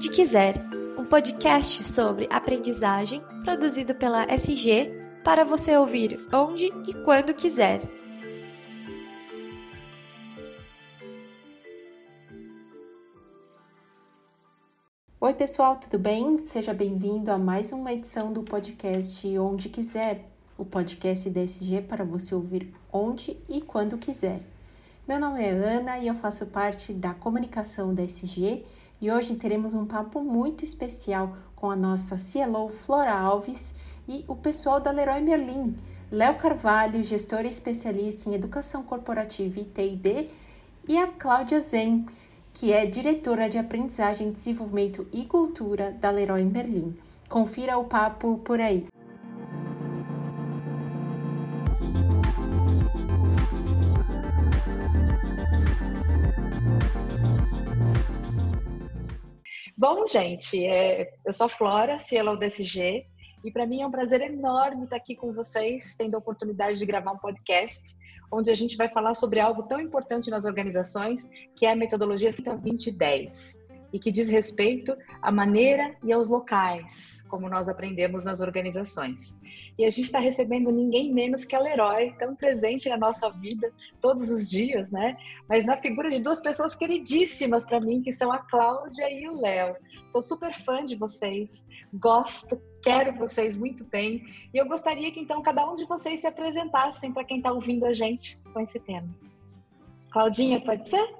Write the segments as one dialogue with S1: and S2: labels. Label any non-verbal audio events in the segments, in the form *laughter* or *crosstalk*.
S1: Onde Quiser, um podcast sobre aprendizagem produzido pela SG para você ouvir onde e quando quiser.
S2: Oi, pessoal, tudo bem? Seja bem-vindo a mais uma edição do podcast Onde Quiser, o podcast da SG para você ouvir onde e quando quiser. Meu nome é Ana e eu faço parte da comunicação da SG e hoje teremos um papo muito especial com a nossa CLO Flora Alves e o pessoal da Leroy Merlin, Léo Carvalho, gestora especialista em educação corporativa e TD, e a Cláudia Zen, que é diretora de aprendizagem, desenvolvimento e cultura da Leroy Merlin. Confira o papo por aí.
S3: Bom, gente, é, eu sou a Flora, CLO DSG, e para mim é um prazer enorme estar aqui com vocês, tendo a oportunidade de gravar um podcast, onde a gente vai falar sobre algo tão importante nas organizações, que é a metodologia 2010 e que diz respeito à maneira e aos locais, como nós aprendemos nas organizações. E a gente está recebendo ninguém menos que a Leroy, tão presente na nossa vida todos os dias, né? Mas na figura de duas pessoas queridíssimas para mim, que são a Cláudia e o Léo. Sou super fã de vocês, gosto, quero vocês muito bem. E eu gostaria que então cada um de vocês se apresentassem para quem está ouvindo a gente com esse tema. Claudinha, pode ser?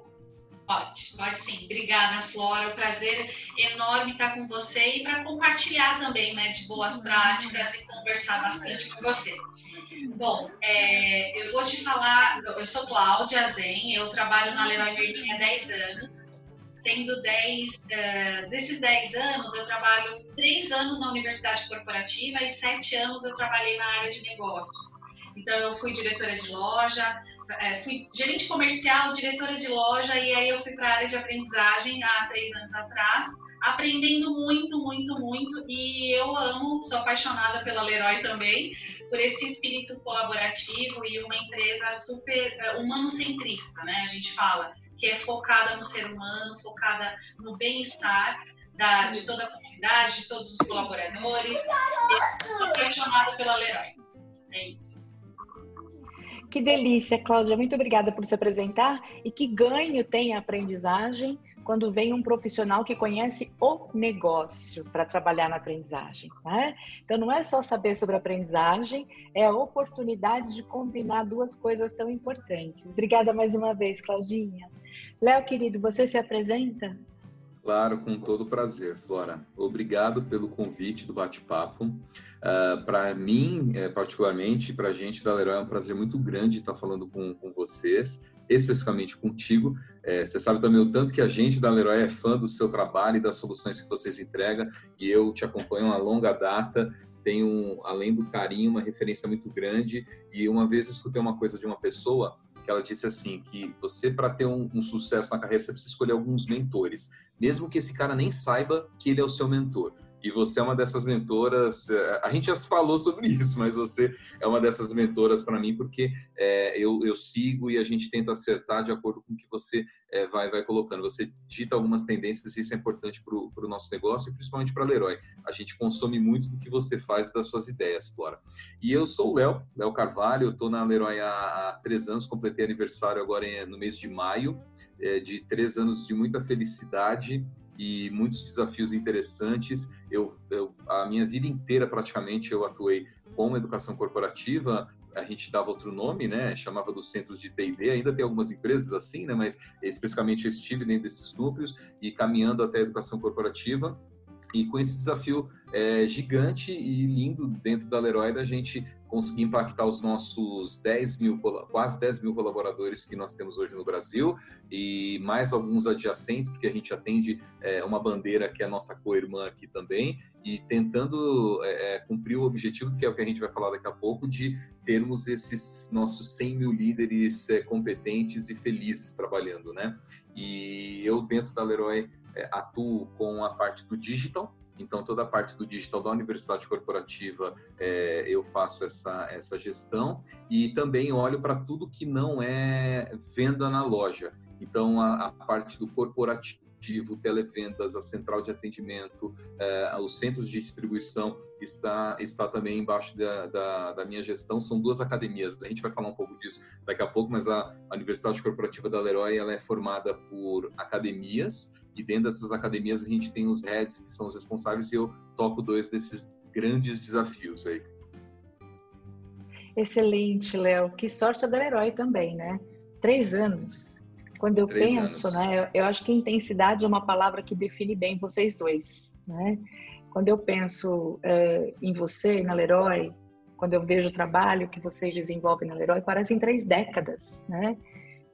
S4: Pode, pode sim. Obrigada, Flora. É um prazer enorme estar com você e para compartilhar também né, de boas práticas e conversar bastante com você. Bom, é, eu vou te falar, eu sou Cláudia Zen, eu trabalho na Leroy Merlin há 10 anos. Tendo 10, uh, desses 10 anos, eu trabalho 3 anos na Universidade Corporativa e 7 anos eu trabalhei na área de negócio. Então, eu fui diretora de loja, é, fui gerente comercial, diretora de loja, e aí eu fui para a área de aprendizagem há três anos atrás, aprendendo muito, muito, muito, e eu amo, sou apaixonada pela Leroy também, por esse espírito colaborativo e uma empresa super é, humano-centrista, né? A gente fala que é focada no ser humano, focada no bem-estar de toda a comunidade, de todos os colaboradores. Estou apaixonada pela Leroy. É isso.
S3: Que delícia, Cláudia. Muito obrigada por se apresentar. E que ganho tem a aprendizagem quando vem um profissional que conhece o negócio para trabalhar na aprendizagem. Né? Então, não é só saber sobre aprendizagem, é a oportunidade de combinar duas coisas tão importantes. Obrigada mais uma vez, Claudinha. Léo, querido, você se apresenta?
S5: Claro, com todo prazer, Flora. Obrigado pelo convite do bate-papo. Uh, ah, para mim, é, particularmente, para a gente da Leroy, é um prazer muito grande estar falando com, com vocês, especificamente contigo. É, você sabe também o tanto que a gente da Leroy é fã do seu trabalho e das soluções que vocês entregam, e eu te acompanho uma longa data. Tenho, além do carinho, uma referência muito grande. E uma vez escutei uma coisa de uma pessoa ela disse assim que você para ter um, um, sucesso na carreira você precisa escolher alguns mentores, mesmo que esse cara nem saiba que ele é o seu mentor. E você é uma dessas mentoras. Eh, a gente já falou sobre *laughs* isso, mas você é uma dessas mentoras para mim, porque é, eu, eu, sigo e a gente tenta acertar de acordo com o que você é, vai, vai colocando. Você dita algumas tendências e isso é importante para o nosso negócio e principalmente para a Leroy. A gente consome muito do que você faz das suas ideias, Flora. E eu sou o Léo, Léo Carvalho, eu estou na Leroy há, há, três anos, completei aniversário agora em, no mês de maio, é, de três anos de muita felicidade e muitos desafios interessantes. Eu, eu, a minha vida inteira praticamente eu atuei com educação corporativa. A gente dava outro nome, né? Chamava dos centros de T&D. Ainda tem algumas empresas assim, né? Mas especificamente eu estive dentro desses núcleos e caminhando até a educação corporativa. E com esse desafio é, gigante e lindo dentro da Leroy da gente conseguir impactar os nossos 10 mil, quase 10 mil colaboradores que nós temos hoje no Brasil e mais alguns adjacentes, porque a gente atende é, uma bandeira que é a nossa co-irmã aqui também e tentando é, é, cumprir o objetivo, que é o que a gente vai falar daqui a pouco, de termos esses nossos 100 mil líderes é, competentes e felizes trabalhando, né? E eu dentro da Leroy é, atuo com a parte do digital, então, toda a parte do digital da Universidade Corporativa, é, eu faço essa, essa gestão e também olho para tudo que não é venda na loja. Então, a, a parte do corporativo televendas, a central de atendimento, é, os centros de distribuição está, está também embaixo da, da, da, minha gestão. São duas academias, a gente vai falar um pouco disso daqui a pouco, mas a, a Universidade Corporativa da Leroy ela é formada por academias e dentro dessas academias a gente tem os heads, que são os responsáveis, e eu toco dois desses grandes desafios aí.
S3: Excelente, Léo. Que sorte a da Leroy também, né? Três anos. Quando eu Três penso, anos. né? Eu, eu, acho que intensidade é uma palavra que define bem vocês dois, né? Quando eu penso é, em você na Leroy, quando eu vejo o trabalho que vocês desenvolvem na Leroy, parecem três décadas, né?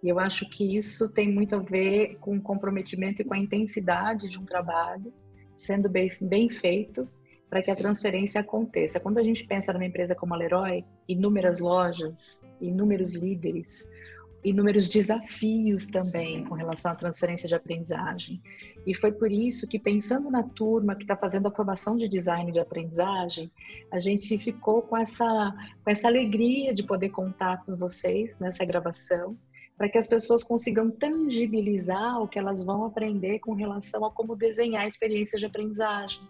S3: E eu acho que isso tem muito a ver com o comprometimento e com a intensidade de um trabalho sendo bem, bem feito para que Sim. a transferência aconteça. Quando a gente pensa numa empresa como a Leroy, inúmeras lojas, inúmeros líderes, inúmeros desafios também com relação à transferência de aprendizagem. E foi por isso que, pensando na turma que está fazendo a formação de design de aprendizagem, a gente ficou com essa, com essa alegria de poder contar com vocês nessa gravação, para que as pessoas consigam tangibilizar o que elas vão aprender com relação a como desenhar experiências de aprendizagem.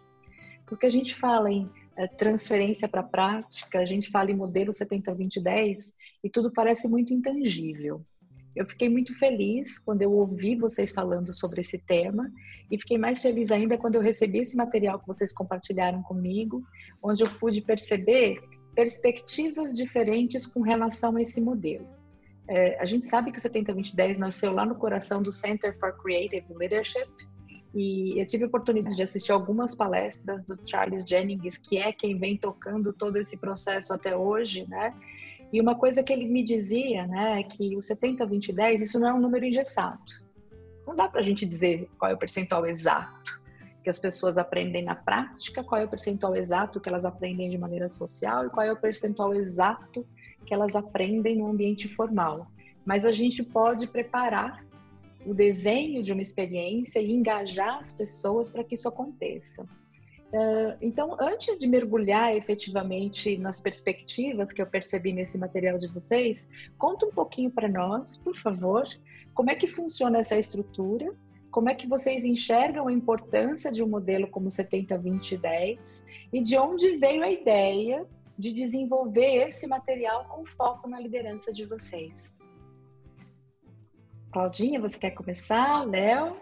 S3: Porque a gente fala em é, transferência para a prática, a gente fala em modelo 70-20-10 e tudo parece muito intangível. Eu fiquei muito feliz quando eu ouvi vocês falando sobre esse tema e fiquei mais feliz ainda quando eu recebi esse material que vocês compartilharam comigo, onde eu pude perceber perspectivas diferentes com relação a esse modelo. É, a gente sabe que o 70-20-10 nasceu lá no coração do Center for Creative Leadership, e eu tive a oportunidade de assistir algumas palestras do Charles Jennings, que é quem vem tocando todo esse processo até hoje, né? E uma coisa que ele me dizia, né, é que o 70-20-10, isso não é um número engessado. Não dá para a gente dizer qual é o percentual exato que as pessoas aprendem na prática, qual é o percentual exato que elas aprendem de maneira social e qual é o percentual exato que elas aprendem no ambiente formal. Mas a gente pode preparar o desenho de uma experiência e engajar as pessoas para que isso aconteça. Uh, então, antes de mergulhar efetivamente nas perspectivas que eu percebi nesse material de vocês, conta um pouquinho para nós, por favor, como é que funciona essa estrutura, como é que vocês enxergam a importância de um modelo como 70-20-10 e de onde veio a ideia de desenvolver esse material com foco na liderança de vocês. Claudinha, você quer começar? Léo?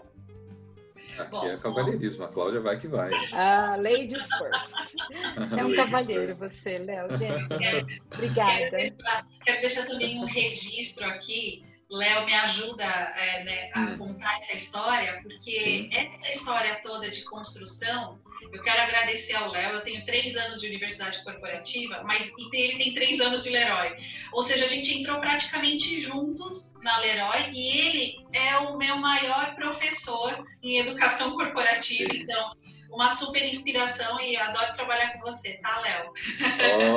S5: Aqui bom, é cavalheirismo, a Cláudia vai que vai.
S3: Ah, ladies first. *laughs* É um cavalheiro você, Léo, *laughs* gente. Obrigada.
S4: Quero deixar, quero deixar, também um registro aqui. Léo me ajuda é, né, a hum. contar essa história, porque Sim. essa história toda de construção eu quero agradecer ao Léo. Eu tenho três anos de universidade corporativa, mas ele tem três anos de Leroy. Ou seja, a gente entrou praticamente juntos na Leroy e ele é o meu maior professor em educação corporativa. Então, uma super inspiração e adoro trabalhar com você, tá, Léo?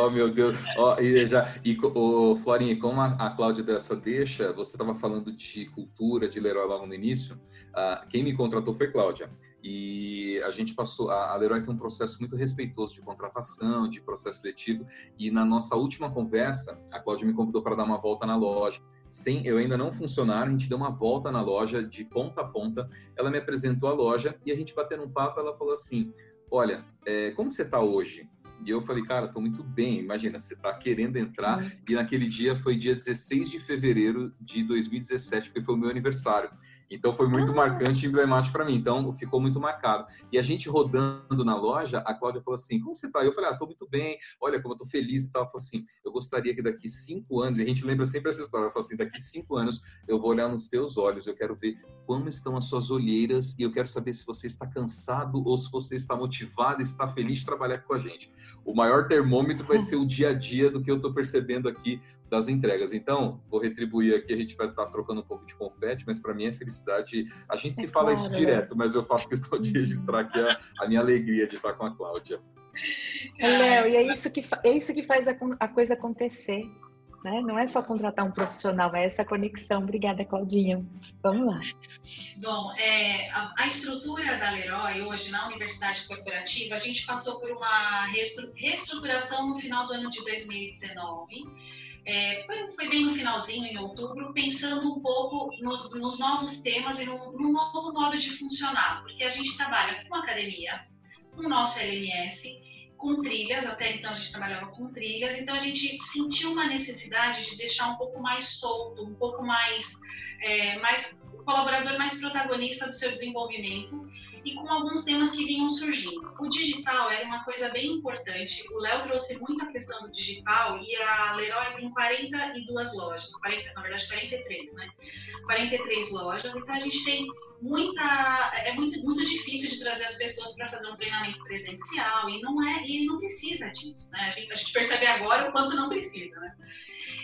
S5: Oh, meu Deus. Oh, e já, e, oh, Florinha, como a, a Cláudia dessa deixa, você estava falando de cultura, de Leroy logo no início. Uh, quem me contratou foi Cláudia. E a gente passou, a, Leroy tem um processo muito respeitoso de contratação, de processo seletivo. E na nossa última conversa, a Cláudia me convidou para dar uma volta na loja sem eu ainda não funcionar, a gente deu uma volta na loja de ponta a ponta. Ela me apresentou a loja e a gente batendo um papo, ela falou assim: "Olha, é, como você está hoje?" E eu falei, cara, estou muito bem. Imagina, você está querendo entrar. Uhum. E naquele dia foi dia 16 de fevereiro de 2017, porque foi o meu aniversário. Então foi muito ah. marcante e emblemático para mim. Então ficou muito marcado. E a gente rodando na loja, a Cláudia falou assim: Como você tá? Eu falei: Ah, tô muito bem. Olha como eu tô feliz e tal. Ela falou assim: Eu gostaria que daqui cinco anos, e a gente lembra sempre essa história. Ela falou assim: Daqui cinco anos eu vou olhar nos teus olhos, eu quero ver como estão as suas olheiras e eu quero saber se você está cansado ou se você está motivado e está feliz de trabalhar com a gente. O maior termômetro vai ser o dia a dia do que eu estou percebendo aqui das entregas. Então, vou retribuir aqui, a gente vai estar trocando um pouco de confete, mas para mim é felicidade. A gente é se fala claro, isso direto, mas eu faço questão de registrar aqui a, a minha alegria de estar com a Cláudia.
S3: Léo, e é isso que, é isso que faz a, a coisa acontecer. Né? Não é só contratar um profissional, é essa conexão. Obrigada, Claudinha. Vamos lá.
S4: Bom, é, a, a, estrutura da Leroy hoje na Universidade Corporativa, a gente passou por uma reestruturação no final do ano de 2019 é, foi, bem no finalzinho, em outubro, pensando um pouco nos, nos novos temas e no, no, novo modo de funcionar, porque a gente trabalha com academia, com o nosso LMS, com trilhas, até então a gente trabalhava com trilhas, então a gente sentiu uma necessidade de deixar um pouco mais solto, um pouco mais, é, mais colaborador mais protagonista do seu desenvolvimento e com alguns temas que vinham surgindo. O digital era uma coisa bem importante. O Léo trouxe muita questão do digital e a Leroy tem 42 lojas, 40, na verdade 43, né? 43 lojas. Então a gente tem muita, é muito, muito difícil de trazer as pessoas para fazer um treinamento presencial e não é e não precisa disso, né? A gente, a gente percebe agora o quanto não precisa, né?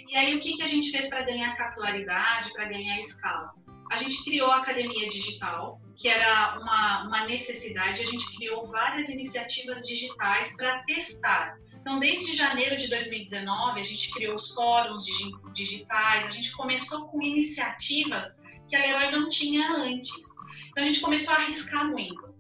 S4: E aí o que, que a gente fez para ganhar capilaridade, para ganhar escala? A gente criou a Academia Digital, que era uma, uma necessidade, a gente criou várias iniciativas digitais para testar. Então, desde janeiro de 2019, a gente criou os fóruns digitais, a gente começou com iniciativas que a Leroy não tinha antes. Então, a gente começou a arriscar muito.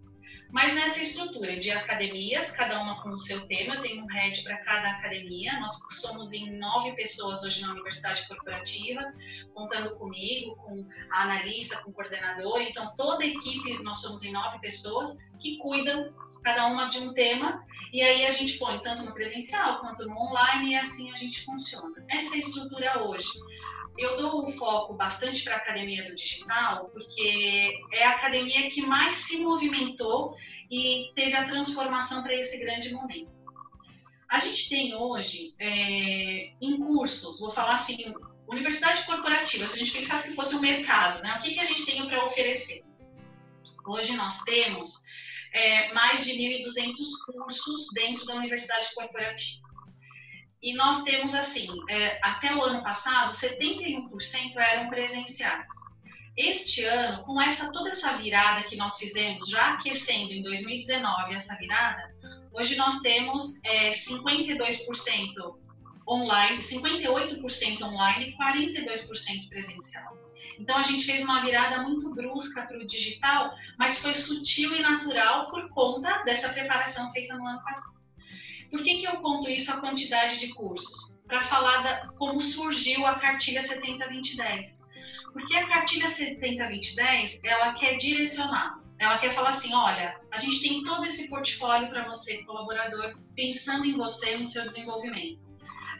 S4: Mas nessa estrutura de academias, cada uma com o seu tema, tem um head para cada academia. Nós somos em nove pessoas hoje na Universidade Corporativa, contando comigo, com a analista, com o coordenador. Então, toda a equipe, nós somos em nove pessoas que cuidam, cada uma de um tema. E aí a gente põe tanto no presencial quanto no online e assim a gente funciona. Essa é a estrutura hoje eu dou um foco bastante para a academia do digital, porque é a academia que mais se movimentou e teve a transformação para esse grande momento. A gente tem hoje, é, em cursos, vou falar assim, universidade corporativa, se a gente pensasse que fosse um mercado, né? o que, que a gente tem para oferecer? Hoje nós temos é, mais de 1.200 cursos dentro da universidade corporativa. E nós temos, assim, é, até o ano passado, 71% eram presenciais. Este ano, com essa toda essa virada que nós fizemos, já aquecendo em 2019 essa virada, hoje nós temos é, 52% online, 58% online e 42% presencial. Então a gente fez uma virada muito brusca para o digital, mas foi sutil e natural por conta dessa preparação feita no ano passado. Por que, que eu conto isso a quantidade de cursos? Para falar da, como surgiu a cartilha 70-2010. Porque a cartilha 70-2010, ela quer direcionar. Ela quer falar assim, olha, a gente tem todo esse portfólio para você, colaborador, pensando em você, no seu desenvolvimento.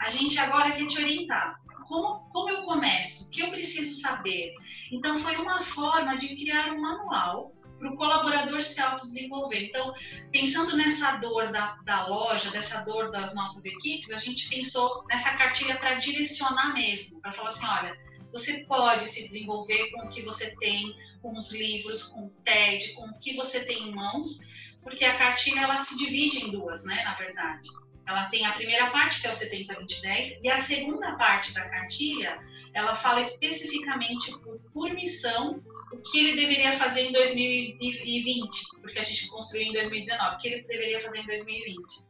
S4: A gente agora quer te orientar. Como, como eu começo? O que eu preciso saber? Então, foi uma forma de criar um manual para o colaborador se autodesenvolver. Então, pensando nessa dor da, da loja, dessa dor das nossas equipes, a gente pensou nessa cartilha para direcionar mesmo, para falar assim, olha, você pode se desenvolver com o que você tem, com os livros, com o TED, com o que você tem em mãos, porque a cartilha ela se divide em duas, né, na verdade. Ela tem a primeira parte, que é o 70-20-10, e a segunda parte da cartilha, ela fala especificamente por, por missão o que ele deveria fazer em 2020, porque a gente construiu em 2019, o que ele deveria fazer em 2020.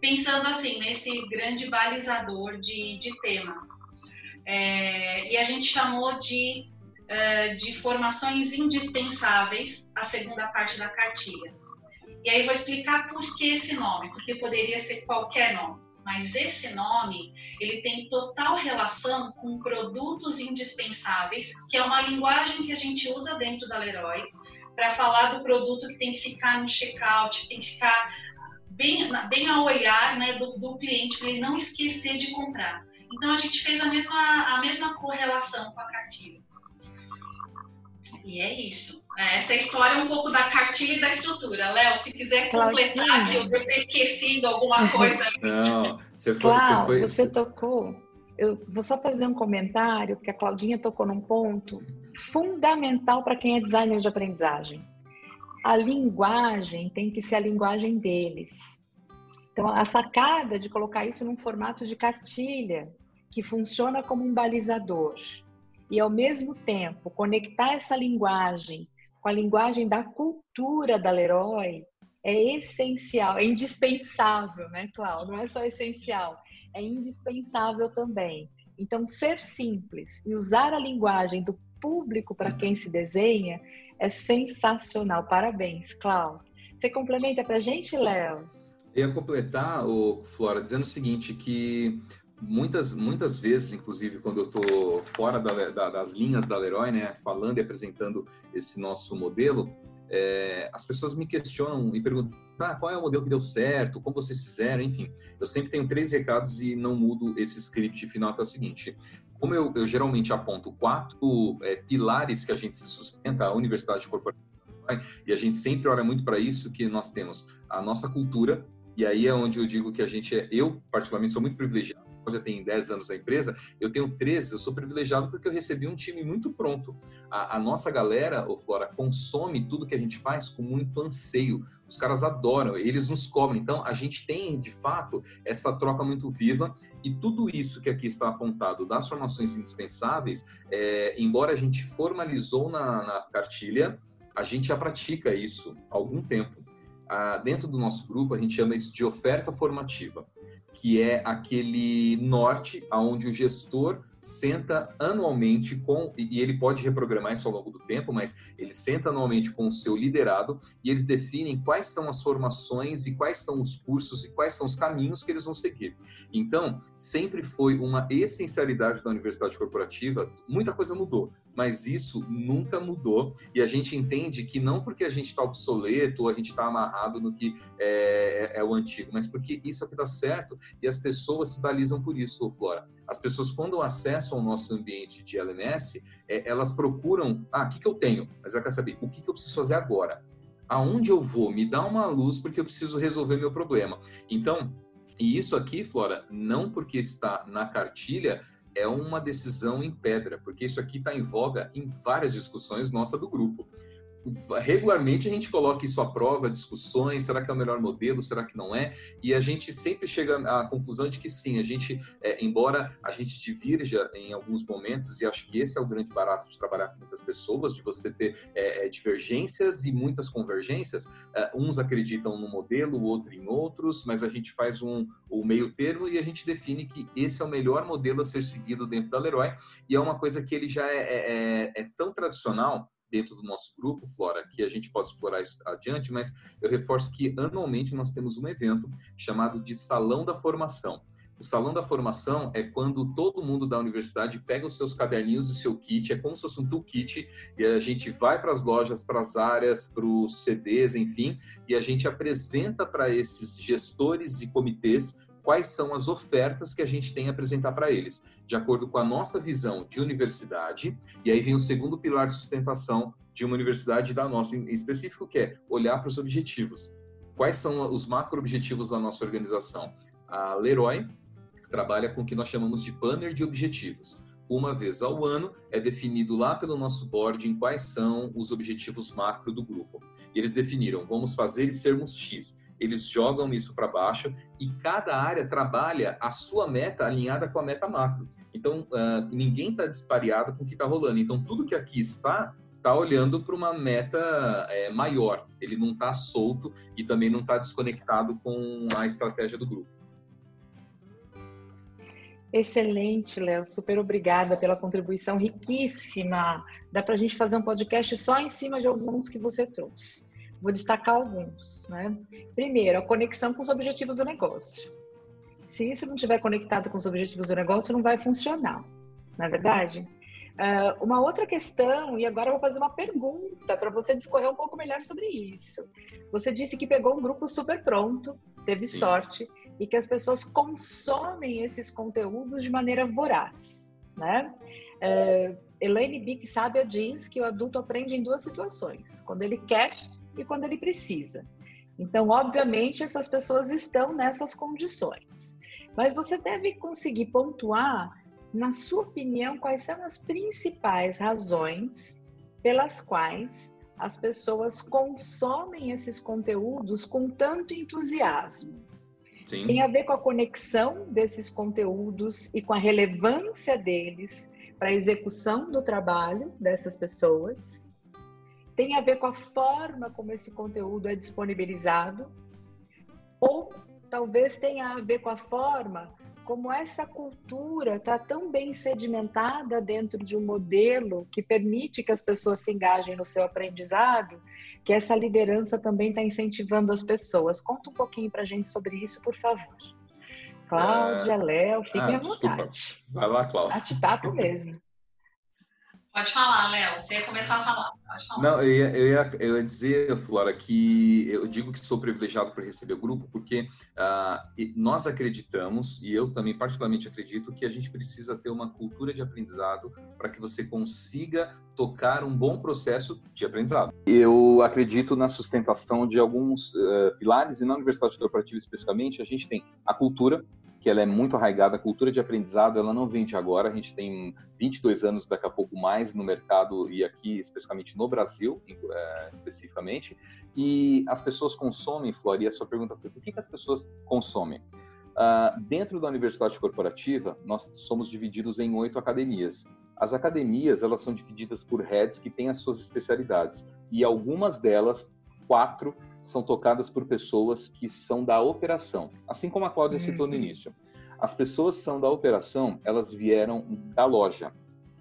S4: Pensando assim, nesse grande balizador de, de temas. É, e a gente chamou de, uh, de formações indispensáveis a segunda parte da cartilha. E aí vou explicar por que esse nome, porque poderia ser qualquer nome mas esse nome ele tem total relação com produtos indispensáveis, que é uma linguagem que a gente usa dentro da Leroy para falar do produto que tem que ficar no checkout, que tem que ficar bem, bem ao olhar né, do, do cliente para ele não esquecer de comprar. Então a gente fez a mesma, a mesma correlação com a cartilha. E é isso. É, essa história é um pouco da cartilha e da estrutura. Léo, se quiser completar, que eu devo ter esquecido alguma *laughs* coisa.
S5: Não, você
S3: foi. Clau, você, foi... você tocou. Eu vou só fazer um comentário, porque a Claudinha tocou num ponto fundamental para quem é designer de aprendizagem. A linguagem tem que ser a linguagem deles. Então, a sacada de colocar isso num formato de cartilha, que funciona como um balizador e ao mesmo tempo conectar essa linguagem com a linguagem da cultura da Leroy é essencial, é indispensável, né, Cláudio? Não é só essencial, é indispensável também. Então, ser simples e usar a linguagem do público para quem se desenha é sensacional. Parabéns, Cláudio. Você complementa para a gente, Léo?
S5: Eu ia completar, o Flora, dizendo o seguinte, que muitas, muitas vezes, inclusive, quando eu estou fora da, da, das linhas da Leroy, né, falando e apresentando esse nosso modelo, é, as pessoas me questionam e perguntam ah, qual é o modelo que deu certo, como vocês fizeram, enfim. Eu sempre tenho três recados e não mudo esse script final, que é o seguinte. Como eu, eu geralmente aponto quatro é, pilares que a gente se sustenta, a universidade corporativa, e a gente sempre olha muito para isso, que nós temos a nossa cultura, e aí é onde eu digo que a gente é, eu particularmente sou muito privilegiado já tem 10 anos da empresa, eu tenho 13, eu sou privilegiado porque eu recebi um time muito pronto. A, a nossa galera, o Flora, consome tudo que a gente faz com muito anseio. Os caras adoram, eles nos cobram. Então, a gente tem, de fato, essa troca muito viva e tudo isso que aqui está apontado das formações indispensáveis, é, embora a gente formalizou na, na cartilha, a gente já pratica isso há algum tempo. Ah, dentro do nosso grupo, a gente chama isso de oferta formativa que é aquele norte aonde o gestor senta anualmente com e ele pode reprogramar isso ao longo do tempo, mas ele senta anualmente com o seu liderado e eles definem quais são as formações e quais são os cursos e quais são os caminhos que eles vão seguir. Então, sempre foi uma essencialidade da universidade corporativa, muita coisa mudou, mas isso nunca mudou e a gente entende que não porque a gente está obsoleto ou a gente está amarrado no que é, é, é, o antigo, mas porque isso aqui dá certo e as pessoas se balizam por isso, Flora. As pessoas, quando acessam o nosso ambiente de LMS, é, elas procuram, ah, o que, que eu tenho? Mas ela quer saber, o que, que eu preciso fazer agora? Aonde eu vou? Me dá uma luz porque eu preciso resolver meu problema. Então, e isso aqui, Flora, não porque está na cartilha, é uma decisão em pedra, porque isso aqui está em voga em várias discussões nossa do grupo regularmente a gente coloca isso à prova, discussões, será que é o melhor modelo, será que não é? E a gente sempre chega à conclusão de que sim, a gente, é, embora a gente divirja em alguns momentos, e acho que esse é o grande barato de trabalhar com muitas pessoas, de você ter é, é divergências e muitas convergências, é, uns acreditam no modelo, outro em outros, mas a gente faz um, o meio termo e a gente define que esse é o melhor modelo a ser seguido dentro da Leroy, e é uma coisa que ele já é, é, é tão tradicional dentro do nosso grupo, Flora, que a gente pode explorar isso adiante, mas eu reforço que anualmente nós temos um evento chamado de Salão da Formação. O Salão da Formação é quando todo mundo da universidade pega os seus caderninhos e o seu kit, é como se fosse um toolkit, e a gente vai para as lojas, para as áreas, para os CDs, enfim, e a gente apresenta para esses gestores e comitês quais são as ofertas que a gente tem a apresentar para eles, de acordo com a nossa visão de universidade. E aí vem o segundo pilar de sustentação de uma universidade da nossa em específico, que é olhar para os objetivos. Quais são os macro-objetivos da nossa organização? A Leroy trabalha com o que nós chamamos de banner de objetivos. Uma vez ao ano é definido lá pelo nosso board em quais são os objetivos macro do grupo. E eles definiram, vamos fazer e sermos X eles jogam isso para baixo e cada área trabalha a sua meta alinhada com a meta macro. Então, uh, ninguém está dispareado com o que está rolando. Então, tudo que aqui está, está olhando para uma meta é, maior. Ele não está solto e também não está desconectado com a estratégia do grupo.
S3: Excelente, Léo. Super obrigada pela contribuição riquíssima. Dá para a gente fazer um podcast só em cima de alguns que você trouxe. Vou destacar alguns. Né? Primeiro, a conexão com os objetivos do negócio. Se isso não estiver conectado com os objetivos do negócio, não vai funcionar, não é verdade? Uh, uma outra questão, e agora eu vou fazer uma pergunta para você discorrer um pouco melhor sobre isso. Você disse que pegou um grupo super pronto, teve Sim. sorte, e que as pessoas consomem esses conteúdos de maneira voraz, né? Uh, Elaine Bick Sábia diz que o adulto aprende em duas situações: quando ele quer e quando ele precisa. Então, obviamente, essas pessoas estão nessas condições. Mas você deve conseguir pontuar, na sua opinião, quais são as principais razões pelas quais as pessoas consomem esses conteúdos com tanto entusiasmo. Sim. Tem a ver com a conexão desses conteúdos e com a relevância deles para a execução do trabalho dessas pessoas tem a ver com a forma como esse conteúdo é disponibilizado, ou talvez tenha a ver com a forma como essa cultura está tão bem sedimentada dentro de um modelo que permite que as pessoas se engajem no seu aprendizado, que essa liderança também está incentivando as pessoas. Conta um pouquinho para a gente sobre isso, por favor. Cláudia, Léo, fiquem ah, à vontade.
S5: Vai lá, Cláudia.
S3: Bate-papo mesmo.
S4: Pode falar, Léo. Você ia começar a falar. falar.
S5: Não, eu ia, eu, ia, eu ia dizer, Flora, que eu digo que sou privilegiado para receber o grupo, porque uh, nós acreditamos, e eu também particularmente acredito, que a gente precisa ter uma cultura de aprendizado para que você consiga tocar um bom processo de aprendizado. Eu acredito na sustentação de alguns uh, pilares, e na Universidade Corporativa especificamente, a gente tem a cultura, que ela é muito arraigada, a cultura de aprendizado, ela não vem de agora, a gente tem 22 anos, daqui a pouco mais no mercado e aqui, especificamente no Brasil, é, especificamente, e as pessoas consomem, Flor, e a sua pergunta foi, por que, que as pessoas consomem? Uh, dentro da universidade corporativa, nós somos divididos em oito academias. As academias, elas são divididas por heads que têm as suas especialidades, e algumas delas, quatro, são tocadas por pessoas que são da operação, assim como a Cláudia citou no uhum. início. As pessoas são da operação, elas vieram da loja.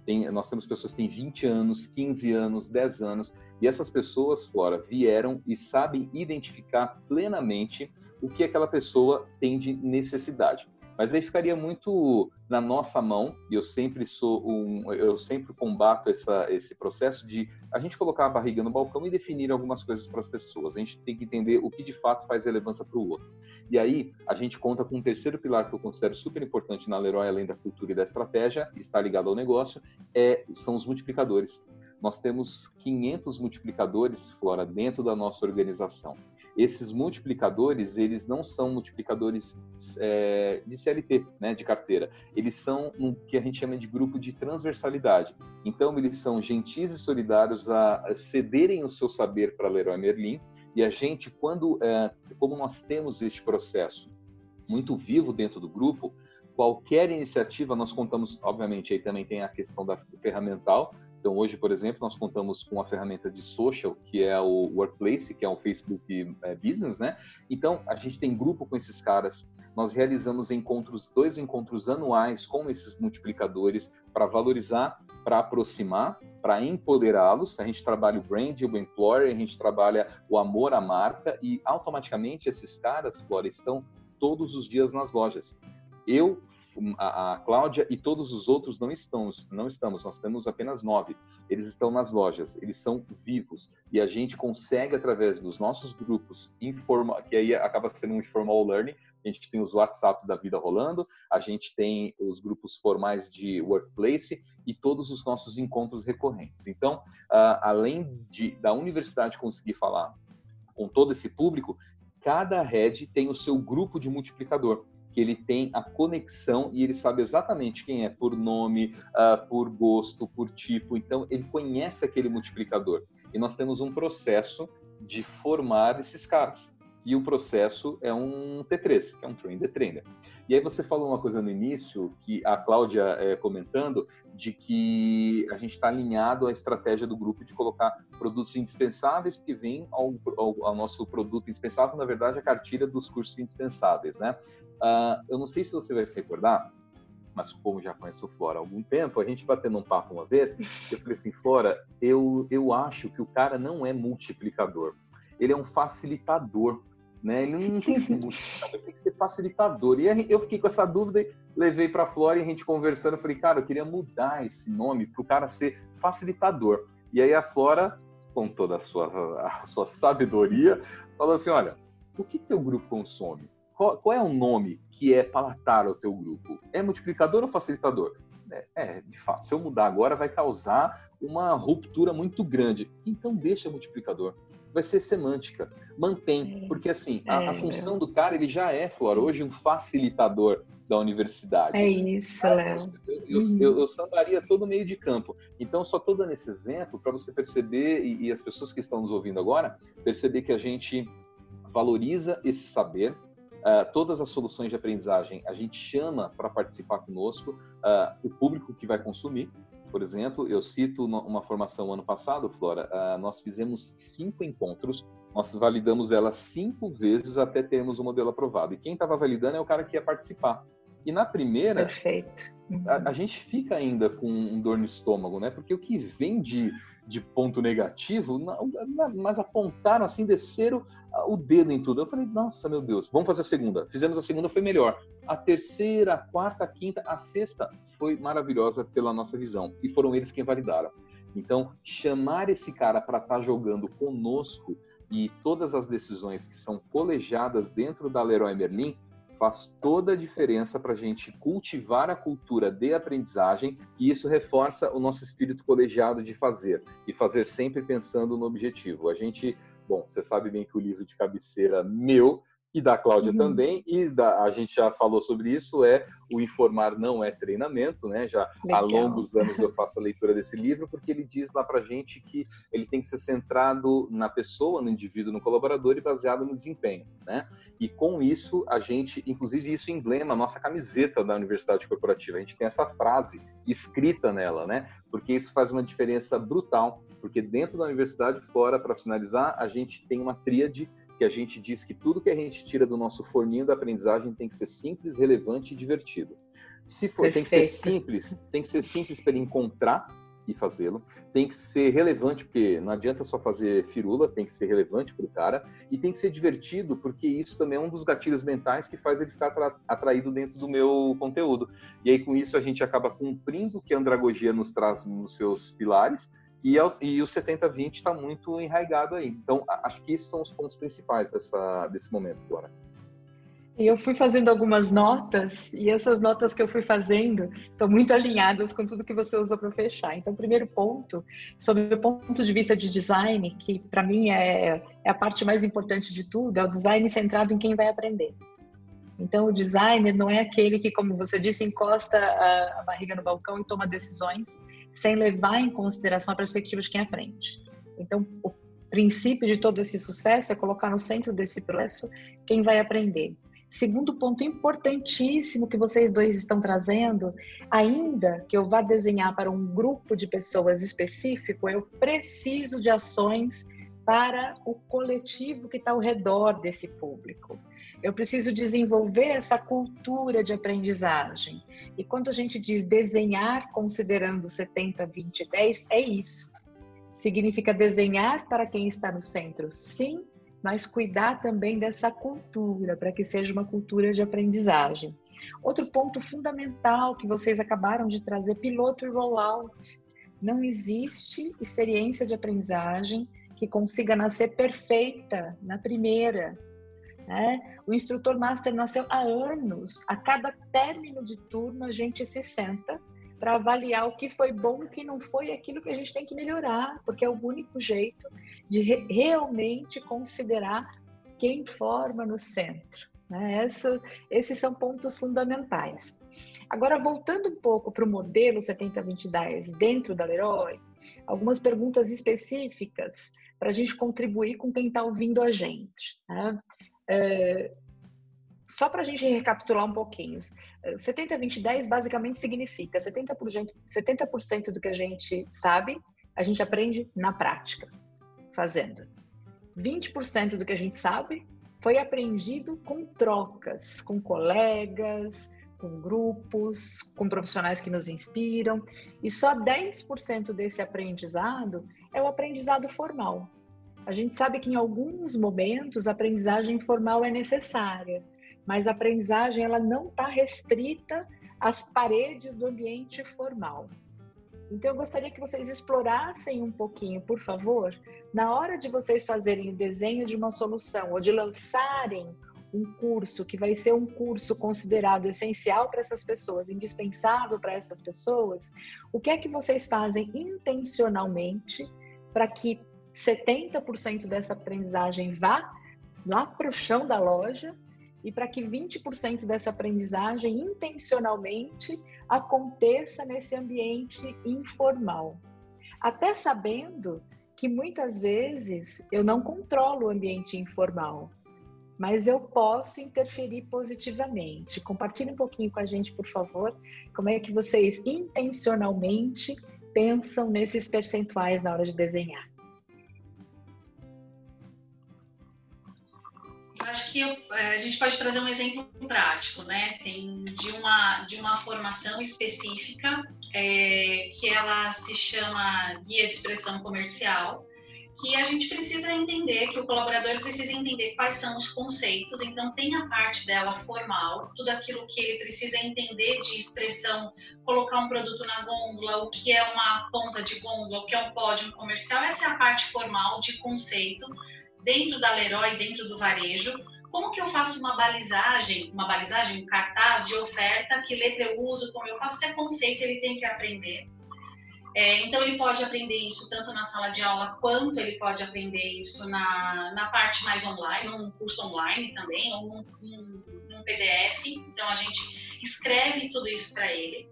S5: Tem, nós temos pessoas que têm 20 anos, 15 anos, 10 anos, e essas pessoas, Flora, vieram e sabem identificar plenamente o que aquela pessoa tem de necessidade. Mas aí ficaria muito na nossa mão, e eu sempre sou um, eu sempre combato essa, esse processo de a gente colocar a barriga no balcão e definir algumas coisas para as pessoas. A gente tem que entender o que de fato faz relevância para o outro. E aí a gente conta com um terceiro pilar que eu considero super importante na Leroy, além da cultura e da estratégia, está ligado ao negócio, é, são os multiplicadores. Nós temos 500 multiplicadores, Flora, dentro da nossa organização esses multiplicadores, eles não são multiplicadores é, de CLT, né, de carteira. Eles são um que a gente chama de grupo de transversalidade. Então, eles são gentis e solidários a cederem o seu saber para Leroy Merlin. E a gente, quando, é, como nós temos este processo muito vivo dentro do grupo, qualquer iniciativa, nós contamos, obviamente, aí também tem a questão da ferramental, então, hoje, por exemplo, nós contamos com a ferramenta de social, que é o Workplace, que é um Facebook é, Business, né? Então, a gente tem grupo com esses caras. Nós realizamos encontros, dois encontros anuais com esses multiplicadores para valorizar, para aproximar, para empoderá-los. A gente trabalha o brand, o employer, a gente trabalha o amor à marca e automaticamente esses caras, Flora, estão todos os dias nas lojas. Eu a, a Cláudia e todos os outros não estamos, não estamos, nós temos apenas nove. Eles estão nas lojas, eles são vivos e a gente consegue através dos nossos grupos informal, que aí acaba sendo um informal learning. A gente tem os WhatsApps da vida rolando, a gente tem os grupos formais de workplace e todos os nossos encontros recorrentes. Então, uh, além de da universidade conseguir falar com todo esse público, cada rede tem o seu grupo de multiplicador que ele tem a conexão e ele sabe exatamente quem é por nome, uh, por gosto, por tipo. Então, ele conhece aquele multiplicador. E nós temos um processo de formar esses caras. E o processo é um T3, que é um Train the Trainer. E aí você falou uma coisa no início, que a Cláudia é, comentando, de que a gente está alinhado à estratégia do grupo de colocar produtos indispensáveis que vêm ao, ao, ao, nosso produto indispensável, na verdade, a cartilha dos cursos indispensáveis, né? Uh, eu não sei se você vai se recordar, mas como já conheço o Flora há algum tempo, a gente batendo um papo uma vez, *laughs* eu falei assim, Flora, eu, eu acho que o cara não é multiplicador, ele é um facilitador, né? Ele não tem que ser multiplicador, tem que ser facilitador. E eu fiquei com essa dúvida, levei para a Flora e a gente conversando, eu falei, cara, eu queria mudar esse nome para o cara ser facilitador. E aí a Flora, com toda a sua, a sua sabedoria, falou assim, olha, o que teu grupo consome? Qual, qual, é o nome que é palatar ao teu grupo? É multiplicador ou facilitador? É, é, de fato, se eu mudar agora vai causar uma ruptura muito grande. Então deixa multiplicador. Vai ser semântica. Mantém, é. porque assim, a, a é, função do cara, ele já é, Flora, hoje um facilitador da universidade.
S3: É isso, Léo.
S5: Eu, eu, uhum. eu, eu sambaria todo o meio de campo. Então, só estou dando esse exemplo para você perceber, e, e as pessoas que estão nos ouvindo agora, perceber que a gente valoriza esse saber, Uh, todas as soluções de aprendizagem a gente chama para participar conosco uh, o público que vai consumir. Por exemplo, eu cito uma formação ano passado, Flora, uh, nós fizemos cinco encontros, nós validamos ela cinco vezes até termos o modelo aprovado. E quem estava validando é o cara que ia participar. E na primeira,
S3: Perfeito.
S5: A, a, gente fica ainda com um dor no estômago, né? Porque o que vem de, de ponto negativo, não, mas apontaram assim, desceram o dedo em tudo. Eu falei, nossa, meu Deus, vamos fazer a segunda. Fizemos a segunda, foi melhor. A terceira, a quarta, a quinta, a sexta foi maravilhosa pela nossa visão. E foram eles quem validaram. Então, chamar esse cara para estar tá jogando conosco e todas as decisões que são colegiadas dentro da Leroy Merlin faz toda a diferença para a gente cultivar a cultura de aprendizagem e isso reforça o nosso espírito colegiado de fazer e fazer sempre pensando no objetivo. A gente, bom, você sabe bem que o livro de cabeceira meu e da Cláudia uhum. também, e da, a gente já falou sobre isso, é o informar não é treinamento, né? Já Legal. há longos anos eu faço a leitura desse livro, porque ele diz lá pra gente que ele tem que ser centrado na pessoa, no indivíduo, no colaborador e baseado no desempenho, né? E com isso, a gente, inclusive isso emblema a nossa camiseta da Universidade Corporativa, a gente tem essa frase escrita nela, né? Porque isso faz uma diferença brutal, porque dentro da universidade, fora, para finalizar, a gente tem uma tríade que a gente diz que tudo que a gente tira do nosso forninho da aprendizagem tem que ser simples, relevante e divertido. Se for, tem que ser simples, tem que ser simples para ele encontrar e fazê-lo. Tem que ser relevante, porque não adianta só fazer firula, tem que ser relevante para o cara. E tem que ser divertido, porque isso também é um dos gatilhos mentais que faz ele ficar atraído dentro do meu conteúdo. E aí, com isso, a gente acaba cumprindo o que a andragogia nos traz nos seus pilares, e, é e o 70-20 está muito enraigado aí. Então, acho que esses são os pontos principais dessa, desse momento agora.
S3: Eu fui fazendo algumas notas, e essas notas que eu fui fazendo estão muito alinhadas com tudo que você usou para fechar. Então, primeiro ponto, sobre o ponto de vista de design, que para mim é, é a parte mais importante de tudo, é o design centrado em quem vai aprender. Então, o designer não é aquele que, como você disse, encosta a barriga no balcão e toma decisões sem levar em consideração a perspectiva de quem aprende. Então, o princípio de todo esse sucesso é colocar no centro desse processo quem vai aprender. Segundo ponto importantíssimo que vocês dois estão trazendo, ainda que eu vá desenhar para um grupo de pessoas específico, eu preciso de ações para o coletivo que está ao redor desse público. Eu preciso desenvolver essa cultura de aprendizagem. E quando a gente diz desenhar considerando 70, 20, 10, é isso. Significa desenhar para quem está no centro, sim, mas cuidar também dessa cultura, para que seja uma cultura de aprendizagem. Outro ponto fundamental que vocês acabaram de trazer, piloto e rollout. Não existe experiência de aprendizagem que consiga nascer perfeita na primeira. Né? O instrutor master nasceu há anos. A cada término de turno, a gente se senta para avaliar o que foi bom o que não foi, aquilo que a gente tem que melhorar, porque é o único jeito de re realmente considerar quem forma no centro. Né? Essa, esses são pontos fundamentais. Agora, voltando um pouco para o modelo 70-20-10 dentro da Leroy, algumas perguntas específicas para a gente contribuir com quem está ouvindo a gente. Né? É, só para a gente recapitular um pouquinho, 70, 20, 10 basicamente significa 70%, 70 do que a gente sabe, a gente aprende na prática, fazendo. 20% do que a gente sabe foi aprendido com trocas, com colegas, com grupos, com profissionais que nos inspiram, e só 10% desse aprendizado é o aprendizado formal. A gente sabe que em alguns momentos a aprendizagem formal é necessária, mas a aprendizagem ela não está restrita às paredes do ambiente formal. Então eu gostaria que vocês explorassem um pouquinho, por favor, na hora de vocês fazerem o desenho de uma solução ou de lançarem um curso que vai ser um curso considerado essencial para essas pessoas, indispensável para essas pessoas, o que é que vocês fazem intencionalmente para que 70% dessa aprendizagem vá lá para o chão da loja e para que 20% dessa aprendizagem intencionalmente aconteça nesse ambiente informal. Até sabendo que muitas vezes eu não controlo o ambiente informal, mas eu posso interferir positivamente. Compartilhe um pouquinho com a gente, por favor, como é que vocês intencionalmente pensam nesses percentuais na hora de desenhar.
S4: Acho que eu, é, a gente pode trazer um exemplo prático, né? Tem de uma, de uma formação específica é, que ela se chama Guia de Expressão Comercial, que a gente precisa entender, que o colaborador precisa entender quais são os conceitos, então tem a parte dela formal, tudo aquilo que ele precisa entender de expressão, colocar um produto na gôndola, o que é uma ponta de gôndola, o que é um pódio comercial, essa é a parte formal de conceito, dentro da Leroy, dentro do varejo, como que eu faço uma balizagem, uma balizagem, um cartaz de oferta, que letra eu uso, como eu faço, se é conceito, ele tem que aprender. É, então, ele pode aprender isso tanto na sala de aula, quanto ele pode aprender isso na, na parte mais online, num curso online também, ou num, num, num PDF. Então, a gente escreve tudo isso para ele.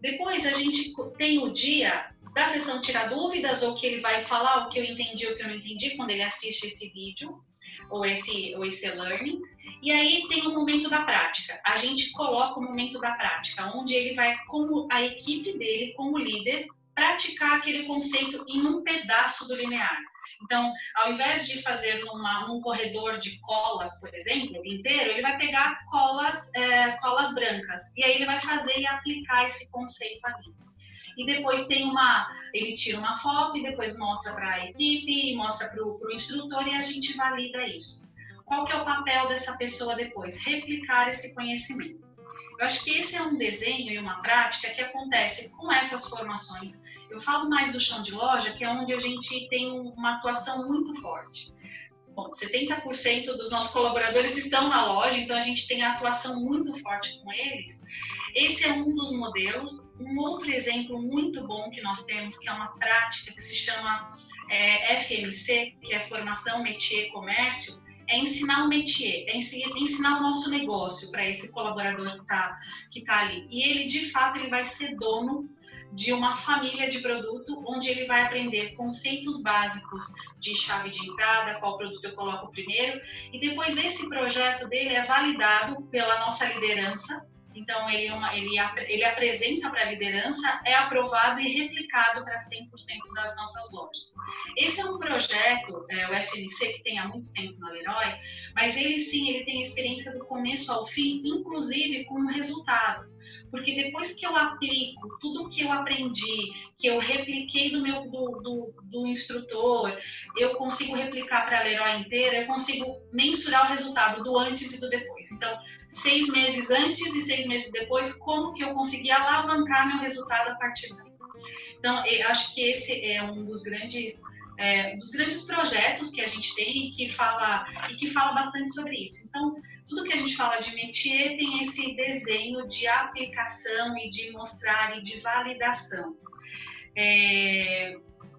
S4: Depois, a gente tem o dia da sessão tirar dúvidas, ou que ele vai falar o que eu entendi ou o que eu não entendi quando ele assiste esse vídeo, ou esse, ou esse learning. E aí tem o momento da prática. A gente coloca o momento da prática, onde ele vai, como a equipe dele, como líder, praticar aquele conceito em um pedaço do linear. Então, ao invés de fazer numa, num corredor de colas, por exemplo, inteiro, ele vai pegar colas, é, colas brancas e aí ele vai fazer e aplicar esse conceito ali. E depois tem uma, ele tira uma foto e depois mostra para a equipe, mostra para o instrutor e a gente valida isso. Qual que é o papel dessa pessoa depois? Replicar esse conhecimento. Eu acho que esse é um desenho e uma prática que acontece com essas formações. Eu falo mais do chão de loja, que é onde a gente tem uma atuação muito forte. Bom, 70% dos nossos colaboradores estão na loja, então a gente tem a atuação muito forte com eles. Esse é um dos modelos. Um outro exemplo muito bom que nós temos, que é uma prática que se chama é, FMC, que é Formação Métier Comércio, é ensinar o métier, é ensinar o nosso negócio para esse colaborador que está que tá ali. E ele, de fato, ele vai ser dono de uma família de produto onde ele vai aprender conceitos básicos de chave de entrada, qual produto eu coloco primeiro, e depois esse projeto dele é validado pela nossa liderança então, ele, é uma, ele, ele apresenta para a liderança, é aprovado e replicado para 100% das nossas lojas. Esse é um projeto, é, o FNC, que tem há muito tempo na Leroy, mas ele sim, ele tem experiência do começo ao fim, inclusive com o resultado. Porque depois que eu aplico tudo que eu aprendi, que eu repliquei do meu do, do, do instrutor, eu consigo replicar para a Leroy inteira, eu consigo mensurar o resultado do antes e do depois. Então, seis meses antes e seis meses depois, como que eu consegui alavancar meu resultado a partir daí. Então, eu acho que esse é um dos grandes é, dos grandes projetos que a gente tem e que fala e que fala bastante sobre isso. Então, tudo que a gente fala de métier tem esse desenho de aplicação e de mostrar e de validação. É,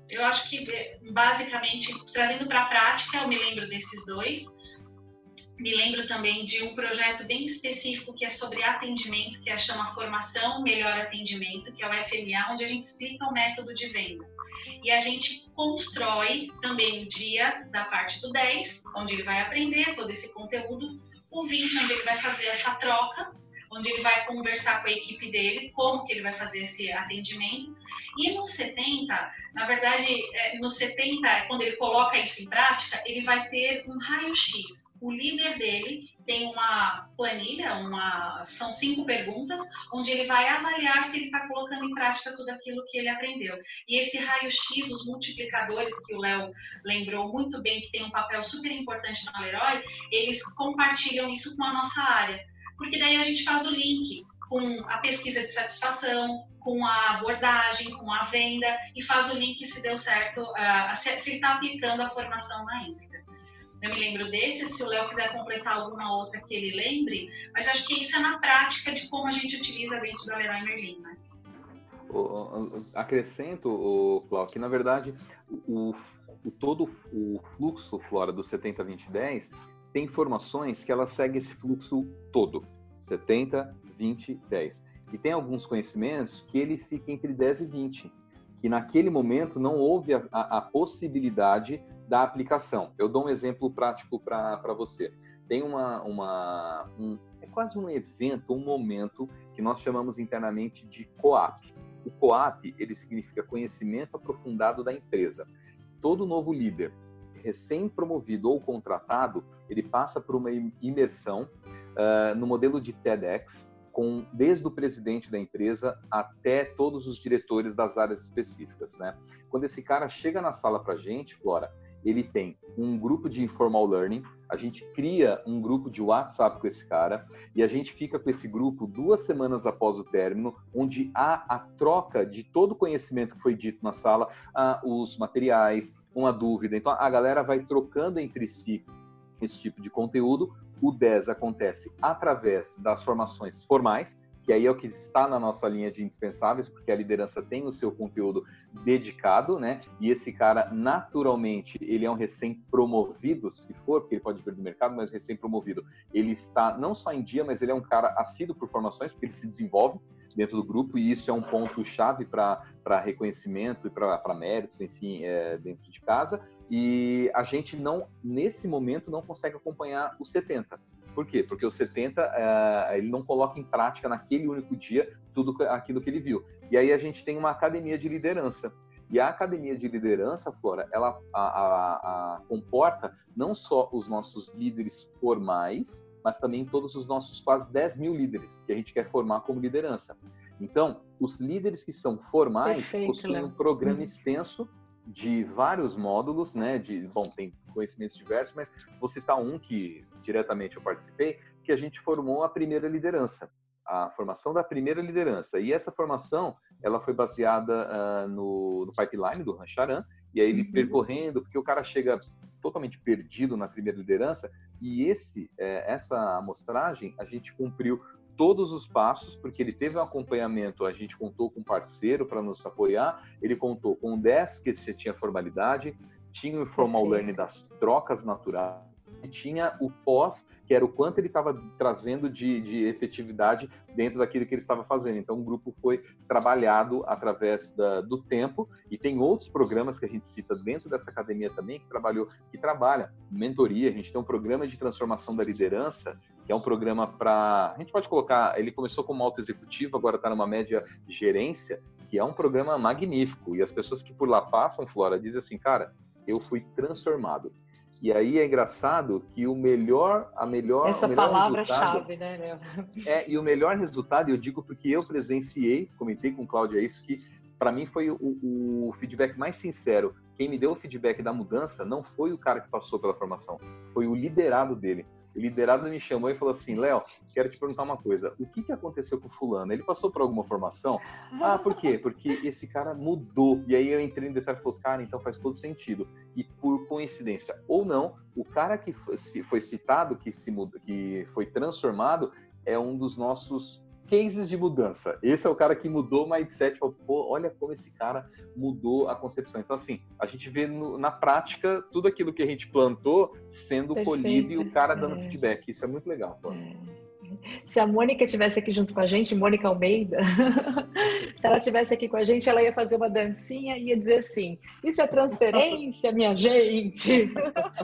S4: eu acho que basicamente trazendo para a prática, eu me lembro desses dois. Me lembro também de um projeto bem específico que é sobre atendimento, que é chama Formação Melhor Atendimento, que é o FMA, onde a gente explica o método de venda. E a gente constrói também o dia da parte do 10, onde ele vai aprender todo esse conteúdo, o 20, onde ele vai fazer essa troca, onde ele vai conversar com a equipe dele, como que ele vai fazer esse atendimento. E no 70, na verdade, é, no 70, quando ele coloca isso em prática, ele vai ter um raio-x o líder dele tem uma planilha, uma, são cinco perguntas, onde ele vai avaliar se ele está colocando em prática tudo aquilo que ele aprendeu. E esse raio-x, os multiplicadores, que o Léo lembrou muito bem, que tem um papel super importante na Leroy, eles compartilham isso com a nossa área. Porque daí a gente faz o link com a pesquisa de satisfação, com a abordagem, com a venda, e faz o link se deu certo, uh, se ele está aplicando a formação na eu me lembro desse, se o Léo quiser completar alguma outra que ele lembre, mas acho que isso é na prática de como a gente utiliza dentro da Leroy Merlin, né?
S5: acrescento, Cláudio, que na verdade o, o, todo o fluxo Flora do 70, 20, 10 tem informações que ela segue esse fluxo todo, 70, 20, 10. E tem alguns conhecimentos que ele fica entre 10 e 20, que naquele momento não houve a, a, a possibilidade da aplicação. Eu dou um exemplo prático para você. Tem uma, uma um, é quase um evento, um momento que nós chamamos internamente de COAP. O COAP ele significa conhecimento aprofundado da empresa. Todo novo líder recém-promovido ou contratado, ele passa por uma imersão uh, no modelo de TEDx, com desde o presidente da empresa até todos os diretores das áreas específicas, né? Quando esse cara chega na sala para gente, Flora, ele tem um grupo de informal learning, a gente cria um grupo de WhatsApp com esse cara e a gente fica com esse grupo duas semanas após o término, onde há a troca de todo o conhecimento que foi dito na sala, os materiais, uma dúvida. Então a galera vai trocando entre si esse tipo de conteúdo. O 10 acontece através das formações formais, que aí é o que está na nossa linha de indispensáveis, porque a liderança tem o seu conteúdo dedicado, né? E esse cara, naturalmente, ele é um recém-promovido, se for, porque ele pode vir do mercado, mas recém-promovido. Ele está não só em dia, mas ele é um cara assíduo por formações, porque ele se desenvolve dentro do grupo, e isso é um ponto-chave para reconhecimento e para méritos, enfim, é, dentro de casa. E a gente não, nesse momento, não consegue acompanhar os 70 por quê? Porque o 70 é, ele não coloca em prática naquele único dia tudo aquilo que ele viu. E aí a gente tem uma academia de liderança. E a academia de liderança, Flora, ela a, a, a, comporta não só os nossos líderes formais, mas também todos os nossos quase 10 mil líderes que a gente quer formar como liderança. Então, os líderes que são formais Perfeito, possuem né? um programa uhum. extenso de vários módulos, né? De, bom, tem conhecimentos diversos, mas vou citar um que diretamente eu participei, que a gente formou a primeira liderança, a formação da primeira liderança. E essa formação, ela foi baseada uh, no, no, pipeline do Rancharan, e aí ele uhum. percorrendo, porque o cara chega totalmente perdido na primeira liderança, e esse, é, essa amostragem a gente cumpriu todos os passos, porque ele teve um acompanhamento, a gente contou com um parceiro para nos apoiar, ele contou com 10 que você tinha formalidade, tinha o informal learning das trocas naturais, e tinha o pós, que era o quanto ele estava trazendo de, de, efetividade dentro daquilo que ele estava fazendo. Então, o grupo foi trabalhado através da, do tempo e tem outros programas que a gente cita dentro dessa academia também que trabalhou, que trabalha mentoria. A gente tem um programa de transformação da liderança que é um programa para. A gente pode colocar. Ele começou como auto executivo, agora está numa média gerência, que é um programa magnífico. E as pessoas que por lá passam, Flora, dizem assim, cara, eu fui transformado. E aí é engraçado que o melhor, a melhor.
S3: Essa palavra-chave, né, Léo?
S5: É, e o melhor resultado, eu digo porque eu presenciei, comentei com Cláudia isso, que para mim foi o, o, feedback mais sincero. Quem me deu o feedback da mudança não foi o cara que passou pela formação, foi o liderado dele liderado me chamou e falou assim: Léo, quero te perguntar uma coisa. O que, que aconteceu com o fulano? Ele passou por alguma formação? Ah, por quê? Porque esse cara mudou. E aí eu entrei em detalhe e falei: cara, então faz todo sentido. E por coincidência ou não, o cara que foi citado, que, se, que foi transformado, é um dos nossos cases de mudança. Esse é o cara que mudou o mindset, falou, pô, olha como esse cara mudou a concepção. Então, assim, a gente vê no, na prática tudo aquilo que a gente plantou sendo Perfeito. colhido e o cara dando é. feedback. Isso é muito legal. Pô. É.
S3: Se a Mônica tivesse aqui junto com a gente, Mônica Almeida, *laughs* se ela tivesse aqui com a gente, ela ia fazer uma dancinha e ia dizer assim: Isso é transferência, minha gente.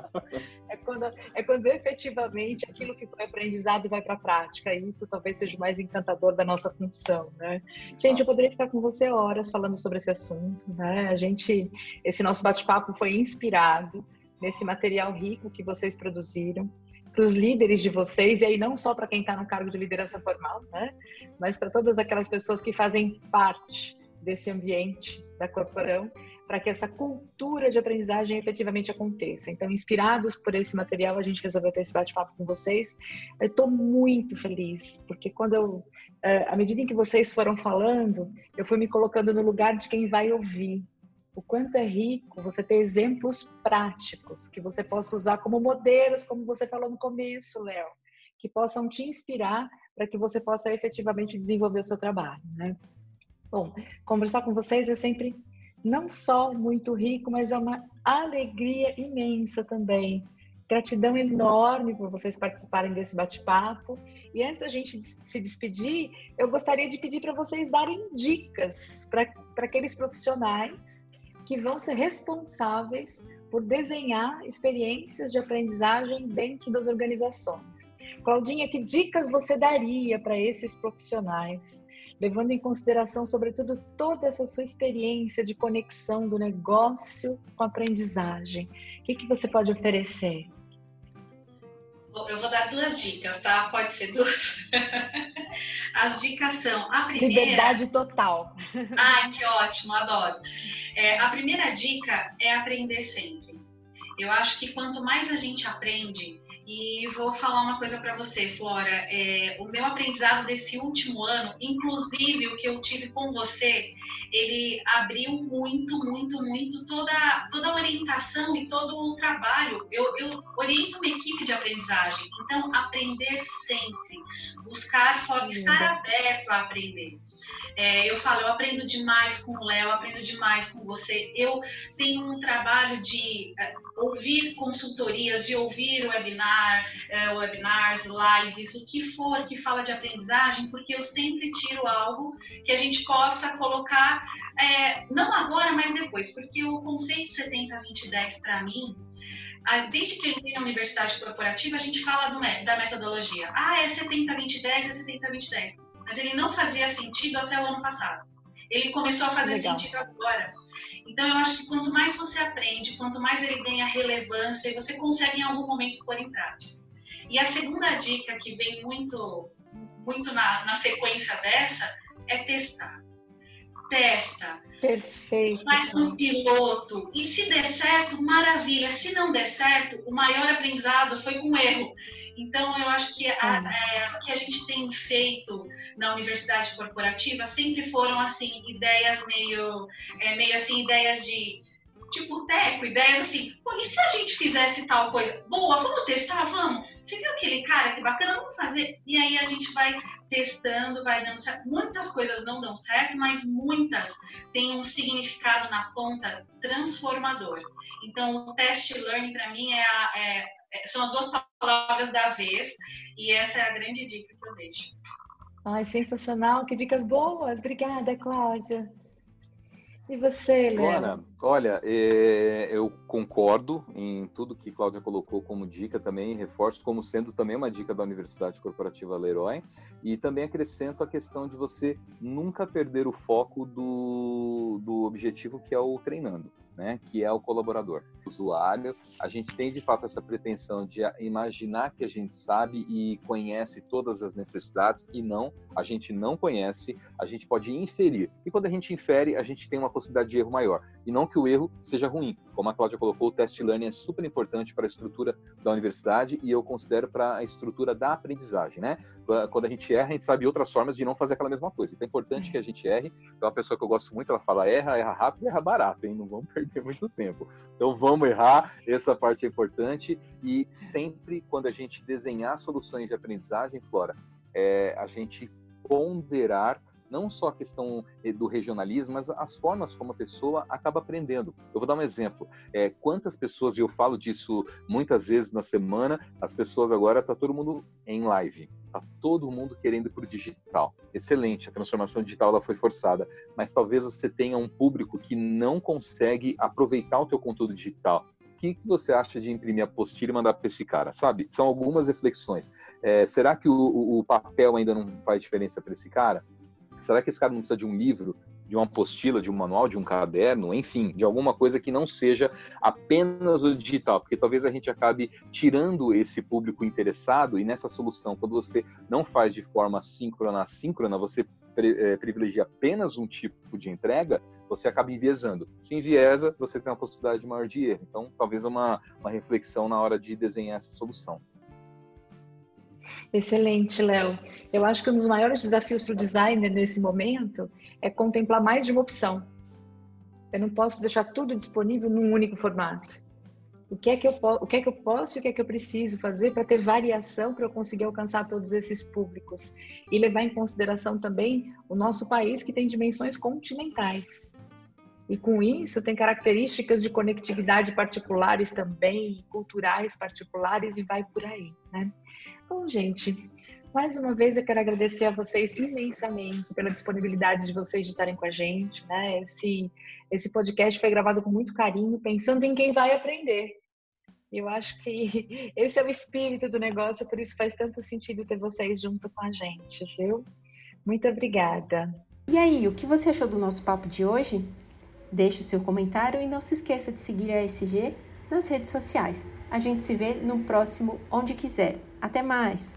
S3: *laughs* é, quando, é quando efetivamente aquilo que foi aprendizado vai para a prática. E isso talvez seja o mais encantador da nossa função, né? Gente, eu poderia ficar com você horas falando sobre esse assunto, né? A gente, esse nosso bate-papo foi inspirado nesse material rico que vocês produziram para os líderes de vocês, e aí não só para quem está no cargo de liderança formal, né? mas para todas aquelas pessoas que fazem parte desse ambiente da corporação, para que essa cultura de aprendizagem efetivamente aconteça. Então, inspirados por esse material, a gente resolveu ter esse bate-papo com vocês. Eu estou muito feliz, porque quando eu, eh, à medida em que vocês foram falando, eu fui me colocando no lugar de quem vai ouvir o quanto é rico você ter exemplos práticos que você possa usar como modelos, como você falou no começo, Léo, que possam te inspirar para que você possa efetivamente desenvolver o seu trabalho, né? Bom, conversar com vocês é sempre não só muito rico, mas é uma alegria imensa também. Gratidão enorme por vocês participarem desse bate-papo. E antes da gente se despedir, eu gostaria de pedir para vocês darem dicas para aqueles profissionais que vão ser responsáveis por desenhar experiências de aprendizagem dentro das organizações. Claudinha, que dicas você daria para esses profissionais, levando em consideração, sobretudo, toda essa sua experiência de conexão do negócio com a aprendizagem? que, que você pode oferecer?
S4: Eu vou dar duas dicas, tá? Pode ser duas. *laughs* As dicas são: a primeira.
S3: Liberdade total.
S4: Ai, que ótimo, adoro. É, a primeira dica é aprender sempre. Eu acho que quanto mais a gente aprende, e vou falar uma coisa para você, Flora. É, o meu aprendizado desse último ano, inclusive o que eu tive com você, ele abriu muito, muito, muito toda, toda a orientação e todo o trabalho. Eu, eu oriento uma equipe de aprendizagem. Então, aprender sempre, buscar forma, estar aberto a aprender. É, eu falo, eu aprendo demais com o Léo, aprendo demais com você. Eu tenho um trabalho de uh, ouvir consultorias, de ouvir webinar, uh, webinars, lives, o que for que fala de aprendizagem, porque eu sempre tiro algo que a gente possa colocar, é, não agora, mas depois, porque o conceito 70-20-10 para mim, desde que eu entrei na universidade corporativa, a gente fala do, da metodologia. Ah, é 70-20-10, é 70-20-10 mas ele não fazia sentido até o ano passado. Ele começou a fazer Legal. sentido agora. Então, eu acho que quanto mais você aprende, quanto mais ele ganha relevância, você consegue em algum momento pôr em prática. E a segunda dica que vem muito, muito na, na sequência dessa é testar. Testa.
S3: Perfeito.
S4: Faz um piloto. E se der certo, maravilha. Se não der certo, o maior aprendizado foi com erro. Então, eu acho que a, é, o que a gente tem feito na universidade corporativa sempre foram, assim, ideias meio, é, meio assim, ideias de tipo teco, ideias assim, Pô, e se a gente fizesse tal coisa? Boa, vamos testar, vamos. Você viu aquele cara que bacana, vamos fazer. E aí a gente vai testando, vai dando certo. Muitas coisas não dão certo, mas muitas têm um significado na ponta transformador. Então, o test learning para mim é, a, é é, são as duas palavras da vez e essa é a grande dica que eu deixo.
S3: Ai, sensacional, que dicas boas. Obrigada, Cláudia. E você, Léo?
S5: Olha, é, eu concordo em tudo que Cláudia colocou como dica também, reforço como sendo também uma dica da Universidade Corporativa Leroy, e também acrescento a questão de você nunca perder o foco do, do objetivo que é o treinando né, que é o colaborador. O usuário, a gente tem de fato essa pretensão de imaginar que a gente sabe e conhece todas as necessidades e não, a gente não conhece, a gente pode inferir. E quando a gente infere, a gente tem uma possibilidade de erro maior. E não que o erro seja ruim. Como a Cláudia colocou, o test learning é super importante para a estrutura da universidade e eu considero para a estrutura da aprendizagem, né? Quando a gente erra, a gente sabe outras formas de não fazer aquela mesma coisa. Então é importante que a gente erre. Então, uma pessoa que eu gosto muito, ela fala erra, erra rápido, erra barato, hein? Não vamos perder perder muito tempo. Então vamos errar, essa parte é importante. E sempre quando a gente desenhar soluções de aprendizagem, Flora, é a gente ponderar não só a questão eh, do regionalismo, mas as formas como a pessoa acaba aprendendo. Eu vou dar um exemplo. É, quantas pessoas, e eu falo disso muitas vezes na semana, as pessoas agora, está todo mundo em live, está todo mundo querendo para o digital. Excelente, a transformação digital ela foi forçada, mas talvez você tenha um público que não consegue aproveitar o teu conteúdo digital o que, que você acha de imprimir a apostila e mandar para esse cara? Sabe? São algumas reflexões. É, será que o, o, papel ainda não faz diferença para esse cara? Será que esse cara não precisa de um livro, de uma apostila, de um manual, de um caderno, enfim, de alguma coisa que não seja apenas o digital? Porque talvez a gente acabe tirando esse público interessado e nessa solução, quando você não faz de forma síncrona, assíncrona, você é, privilegia apenas um tipo de entrega, você acaba enviesando. Se enviesa, você tem uma possibilidade maior de erro. Então, talvez uma, uma reflexão na hora de desenhar essa solução.
S3: Excelente, Léo. Eu acho que um dos maiores desafios para o designer nesse momento é contemplar mais de uma opção. Eu não posso deixar tudo disponível num único formato. O que é que eu, o que é que eu posso e o que é que eu preciso fazer para ter variação para eu conseguir alcançar todos esses públicos? E levar em consideração também o nosso país, que tem dimensões continentais. E com isso tem características de conectividade particulares também, culturais particulares e vai por aí, né? Bom, gente, mais uma vez eu quero agradecer a vocês imensamente pela disponibilidade de vocês de estarem com a gente, né? Esse, esse podcast foi gravado com muito carinho, pensando em quem vai aprender. Eu acho que *laughs* esse é o espírito do negócio, por isso faz tanto sentido ter vocês junto com a gente, viu? Muito obrigada.
S2: E aí, o que você achou do nosso papo de hoje? Deixe o seu comentário e não se esqueça de seguir a SG nas redes sociais. A gente se vê no próximo Onde Quiser. Até mais!